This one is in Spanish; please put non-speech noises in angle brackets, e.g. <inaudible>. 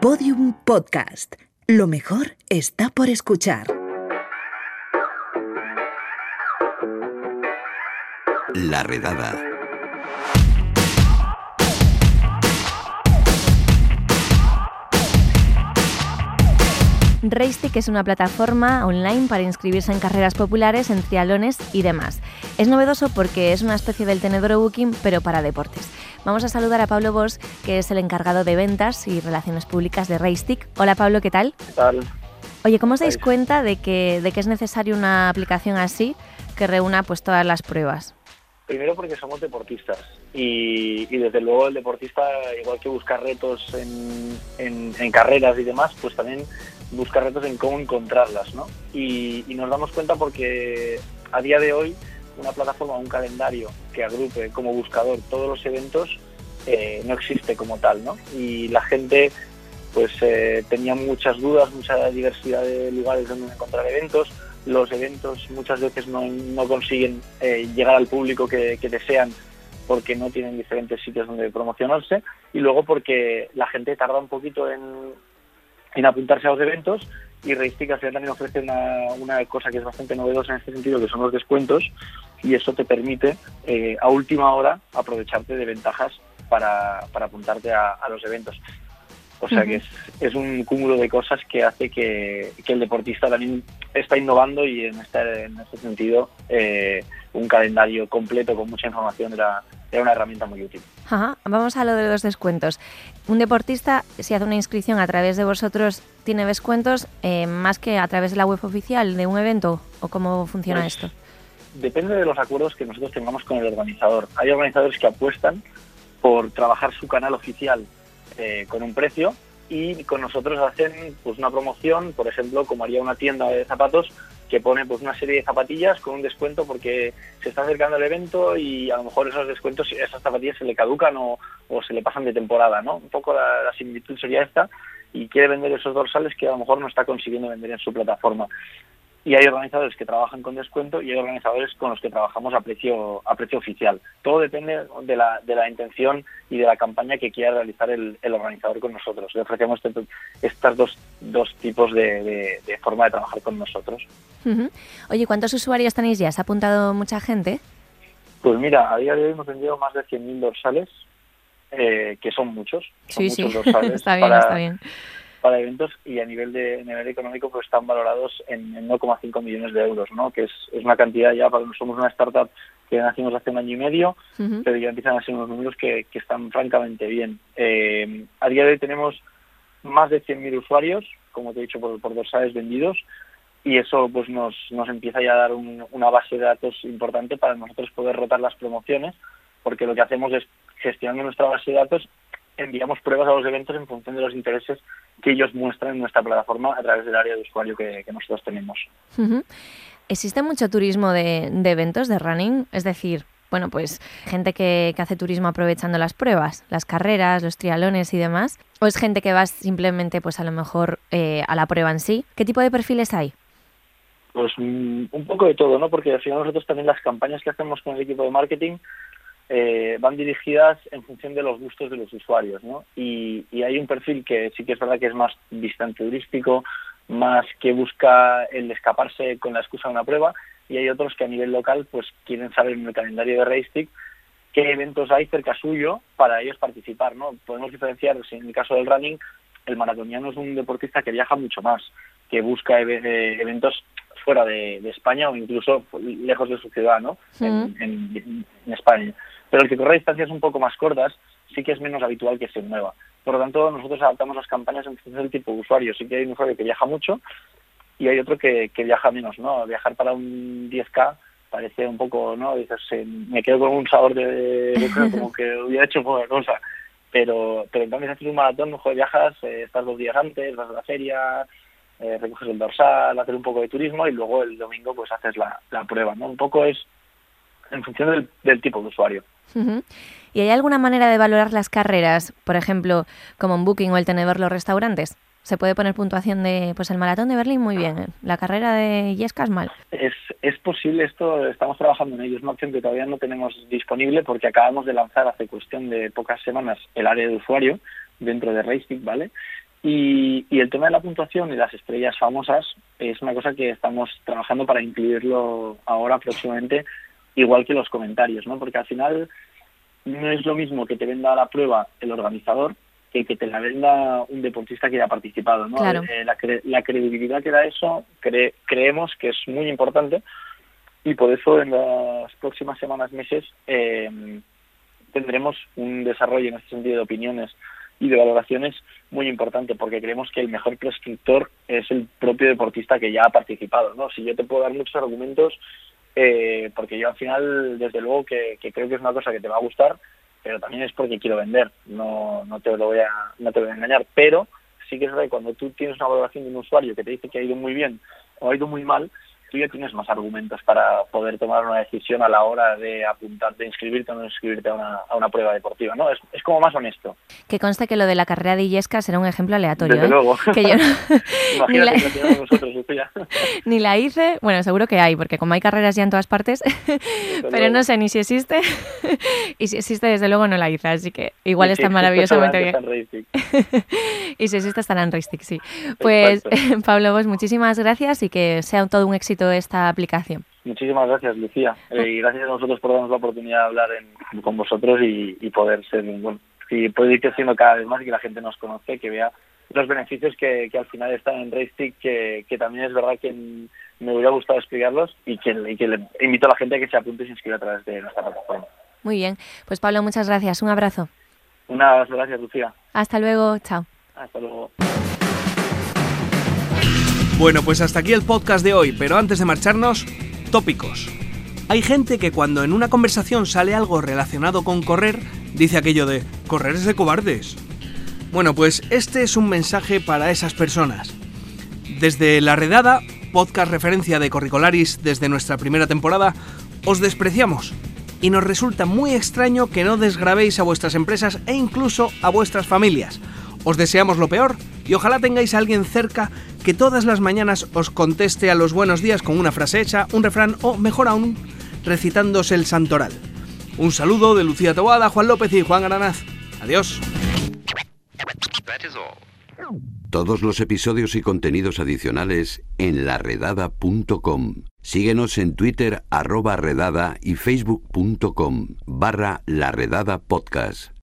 Podium Podcast. Lo mejor está por escuchar. La redada. Racetick es una plataforma online para inscribirse en carreras populares, en trialones y demás. Es novedoso porque es una especie del tenedor booking, pero para deportes. Vamos a saludar a Pablo Bosch, que es el encargado de ventas y relaciones públicas de Racetick. Hola Pablo, ¿qué tal? ¿Qué tal? Oye, ¿cómo os dais cuenta de que, de que es necesaria una aplicación así que reúna pues todas las pruebas? Primero porque somos deportistas y, desde luego el deportista, igual que busca retos en, en carreras y demás, pues también buscar retos en cómo encontrarlas, ¿no? Y, nos damos cuenta porque a día de hoy una plataforma, un calendario que agrupe como buscador todos los eventos eh, no existe como tal, ¿no? Y la gente pues eh, tenía muchas dudas, mucha diversidad de lugares donde encontrar eventos. Los eventos muchas veces no, consiguen eh, llegar al público que, desean porque no tienen diferentes sitios donde promocionarse y luego porque la gente tarda un poquito en apuntarse a los eventos y Reistic al también ofrece una, una, cosa que es bastante novedosa en este sentido, que son los descuentos y eso te permite eh, a última hora aprovecharte de ventajas para, para apuntarte a, los eventos. O sea que es, es, un cúmulo de cosas que hace que, que, el deportista también está innovando y en este, en este sentido eh, un calendario completo con mucha información era, era una herramienta muy útil. Vamos a lo de los descuentos. Un deportista, si hace una inscripción a través de vosotros, ¿tiene descuentos eh, más que a través de la web oficial de un evento? ¿O cómo funciona pues, esto? Depende de los acuerdos que nosotros tengamos con el organizador. Hay organizadores que apuestan por trabajar su canal oficial eh, con un precio y con nosotros hacen pues una promoción, por ejemplo, como haría una tienda de zapatos, que pone pues una serie de zapatillas con un descuento porque se está acercando el evento y a lo mejor esos descuentos, esas zapatillas se le caducan o, se le pasan de temporada, ¿no? Un poco la, similitud sería esta y quiere vender esos dorsales que a lo mejor no está consiguiendo vender en su plataforma y hay organizadores que trabajan con descuento y hay organizadores con los que trabajamos a precio a precio oficial. Todo depende de la, de la intención y de la campaña que quiera realizar el, organizador con nosotros. Le ofrecemos este, estas dos, dos tipos de, forma de trabajar con nosotros. Oye, ¿cuántos usuarios tenéis ya? ¿Se ha apuntado mucha gente? Pues mira, a día de hoy hemos vendido más de 100.000 dorsales, eh, que son muchos. Son sí, muchos sí. dorsales <laughs> está bien, está bien para eventos y a nivel de nivel económico pues están valorados en, 1,5 millones de euros, ¿no? que es, es una cantidad ya, para somos una startup que nacimos hace un año y medio, pero ya empiezan a ser unos números que, que están francamente bien. Eh, a día de hoy tenemos más de 100.000 usuarios, como te he dicho, por, por dorsales vendidos, y eso pues nos, nos empieza ya a dar una base de datos importante para nosotros poder rotar las promociones, porque lo que hacemos es gestionando nuestra base de datos enviamos pruebas a los eventos en función de los intereses que ellos muestran en nuestra plataforma a través del área de usuario que, nosotros tenemos. ¿Existe mucho turismo de, eventos, de running? Es decir, bueno, pues gente que, hace turismo aprovechando las pruebas, las carreras, los trialones y demás. ¿O es gente que va simplemente, pues a lo mejor, eh, a la prueba en sí? ¿Qué tipo de perfiles hay? Pues mm, un poco de todo, ¿no? Porque al final nosotros también las campañas que hacemos con el equipo de marketing eh, van dirigidas en función de los gustos de los usuarios, ¿no? Y, hay un perfil que sí que es verdad que es más distante turístico, más que busca el escaparse con la excusa de una prueba, y hay otros que a nivel local pues quieren saber en el calendario de Racetick qué eventos hay cerca suyo para ellos participar, ¿no? Podemos diferenciar, en el caso del running, el maratoniano es un deportista que viaja mucho más, que busca eh, eventos fuera de, España o incluso lejos de su ciudad, ¿no? en España pero el que corre distancias un poco más cortas sí que es menos habitual que se mueva. Por lo tanto, nosotros adaptamos las campañas en función del tipo de usuario. Sí que hay un usuario que viaja mucho y hay otro que, viaja menos, ¿no? Viajar para un 10K parece un poco, ¿no? Dices, me quedo con un sabor de, como que <laughs> hubiera hecho poca cosa. Pero, pero en cambio, si haces un maratón, mejor viajas, eh, estás dos días antes, vas a la feria, eh, recoges el dorsal, haces un poco de turismo y luego el domingo pues haces la, la prueba, ¿no? Un poco es en función del tipo de usuario. ¿Y hay alguna manera de valorar las carreras, por ejemplo, como en Booking o el tenedor los restaurantes? ¿Se puede poner puntuación de, pues el maratón de Berlín muy bien, la carrera de Yescas mal? Es, es posible, esto estamos trabajando en ello, es una opción que todavía no tenemos disponible porque acabamos de lanzar hace cuestión de pocas semanas el área de usuario dentro de Racing, ¿vale? Y, el tema de la puntuación y las estrellas famosas es una cosa que estamos trabajando para incluirlo ahora próximamente, igual que los comentarios, ¿no? Porque al final no es lo mismo que te venda la prueba el organizador que que te la venda un deportista que ya ha participado, ¿no? Eh, la, credibilidad que da eso creemos que es muy importante y por eso en las próximas semanas, meses, eh, tendremos un desarrollo en este sentido de opiniones y de valoraciones muy importante porque creemos que el mejor prescriptor es el propio deportista que ya ha participado. ¿no? Si yo te puedo dar muchos argumentos, eh, porque yo al final, desde luego, que, creo que es una cosa que te va a gustar, pero también es porque quiero vender, no, no, te, lo voy a, no te voy a engañar. Pero sí que es verdad que cuando tú tienes una valoración de un usuario que te dice que ha ido muy bien o ha ido muy mal, tú ya tienes más argumentos para poder tomar una decisión a la hora de apuntarte, de inscribirte o no inscribirte a una, a una prueba deportiva, ¿no? Es, es, como más honesto. Que conste que lo de la carrera de Illesca será un ejemplo aleatorio, Desde ¿eh? luego. <laughs> Que yo <laughs> ni, la... nosotros, <laughs> ni la hice, bueno, seguro que hay, porque como hay carreras ya en todas partes, pero no sé ni si existe, y si existe, desde luego no la hice, así que igual está maravillosamente bien. y si existe estará en Ristic, sí. Pues, Pablo, vos muchísimas gracias y que sea todo un éxito esta aplicación. Muchísimas gracias, Lucía. Eh, y gracias a vosotros por darnos la oportunidad de hablar con vosotros y, poder ser, bueno, y poder ir creciendo cada vez más y que la gente nos conozca, que vea los beneficios que, al final están en Raystick, que, que también es verdad que me hubiera gustado explicarlos y que, y que le invito a la gente a que se apunte y se inscriba a través de nuestra plataforma. Muy bien. Pues Pablo, muchas gracias. Un abrazo. Una gracias, Lucía. Hasta luego. Chao. Hasta luego. Bueno, pues hasta aquí el podcast de hoy, pero antes de marcharnos, tópicos. Hay gente que cuando en una conversación sale algo relacionado con correr, dice aquello de correr es de cobardes. Bueno, pues este es un mensaje para esas personas. Desde La Redada, podcast referencia de Corricolaris desde nuestra primera temporada, os despreciamos y nos resulta muy extraño que no desgrabéis a vuestras empresas e incluso a vuestras familias. Os deseamos lo peor y ojalá tengáis a alguien cerca que todas las mañanas os conteste a los buenos días con una frase hecha, un refrán o, mejor aún, recitándose el santoral. Un saludo de Lucía Tobada, Juan López y Juan Granaz. Adiós. Todos los episodios y contenidos adicionales en laredada.com. Síguenos en Twitter arroba redada y facebook.com barra laredada podcast.